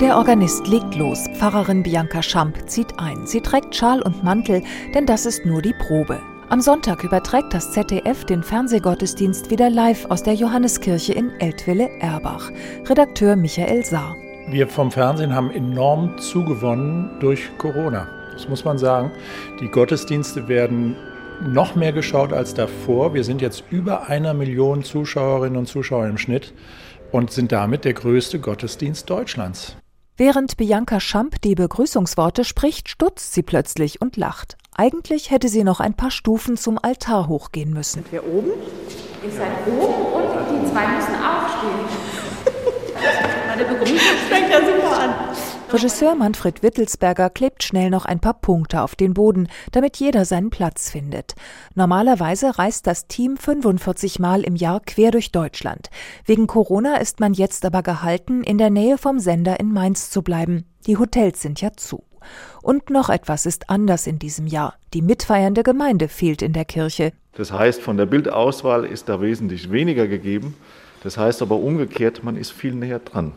Der Organist legt los. Pfarrerin Bianca Schamp zieht ein. Sie trägt Schal und Mantel, denn das ist nur die Probe. Am Sonntag überträgt das ZDF den Fernsehgottesdienst wieder live aus der Johanneskirche in Eltville-Erbach. Redakteur Michael Saar. Wir vom Fernsehen haben enorm zugewonnen durch Corona. Das muss man sagen. Die Gottesdienste werden noch mehr geschaut als davor. Wir sind jetzt über einer Million Zuschauerinnen und Zuschauer im Schnitt und sind damit der größte Gottesdienst Deutschlands. Während Bianca Schamp die Begrüßungsworte spricht, stutzt sie plötzlich und lacht. Eigentlich hätte sie noch ein paar Stufen zum Altar hochgehen müssen. Sind wir oben? Ihr seid oben und die zwei müssen aufstehen. Meine Begrüßung fängt ja super an. Regisseur Manfred Wittelsberger klebt schnell noch ein paar Punkte auf den Boden, damit jeder seinen Platz findet. Normalerweise reist das Team 45 Mal im Jahr quer durch Deutschland. Wegen Corona ist man jetzt aber gehalten, in der Nähe vom Sender in Mainz zu bleiben. Die Hotels sind ja zu. Und noch etwas ist anders in diesem Jahr. Die mitfeiernde Gemeinde fehlt in der Kirche. Das heißt, von der Bildauswahl ist da wesentlich weniger gegeben. Das heißt aber umgekehrt, man ist viel näher dran.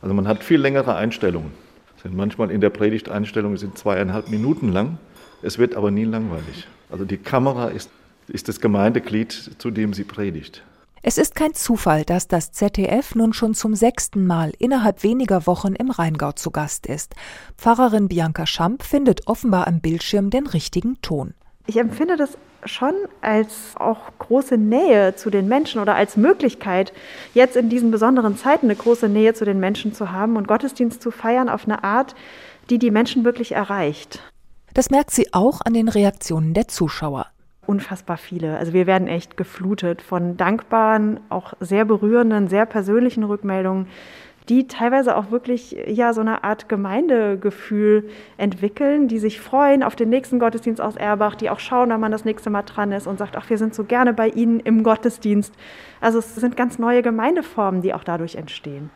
Also man hat viel längere Einstellungen sind manchmal in der Predigteinstellung sind zweieinhalb Minuten lang. Es wird aber nie langweilig. Also die Kamera ist, ist das Gemeindeglied, zu dem sie predigt. Es ist kein Zufall, dass das ZDF nun schon zum sechsten Mal innerhalb weniger Wochen im Rheingau zu Gast ist. Pfarrerin Bianca Schamp findet offenbar am Bildschirm den richtigen Ton. Ich empfinde das schon als auch große Nähe zu den Menschen oder als Möglichkeit, jetzt in diesen besonderen Zeiten eine große Nähe zu den Menschen zu haben und Gottesdienst zu feiern auf eine Art, die die Menschen wirklich erreicht. Das merkt sie auch an den Reaktionen der Zuschauer. Unfassbar viele. Also wir werden echt geflutet von dankbaren, auch sehr berührenden, sehr persönlichen Rückmeldungen die teilweise auch wirklich ja so eine Art Gemeindegefühl entwickeln, die sich freuen auf den nächsten Gottesdienst aus Erbach, die auch schauen, wenn man das nächste Mal dran ist und sagt, ach, wir sind so gerne bei Ihnen im Gottesdienst. Also es sind ganz neue Gemeindeformen, die auch dadurch entstehen.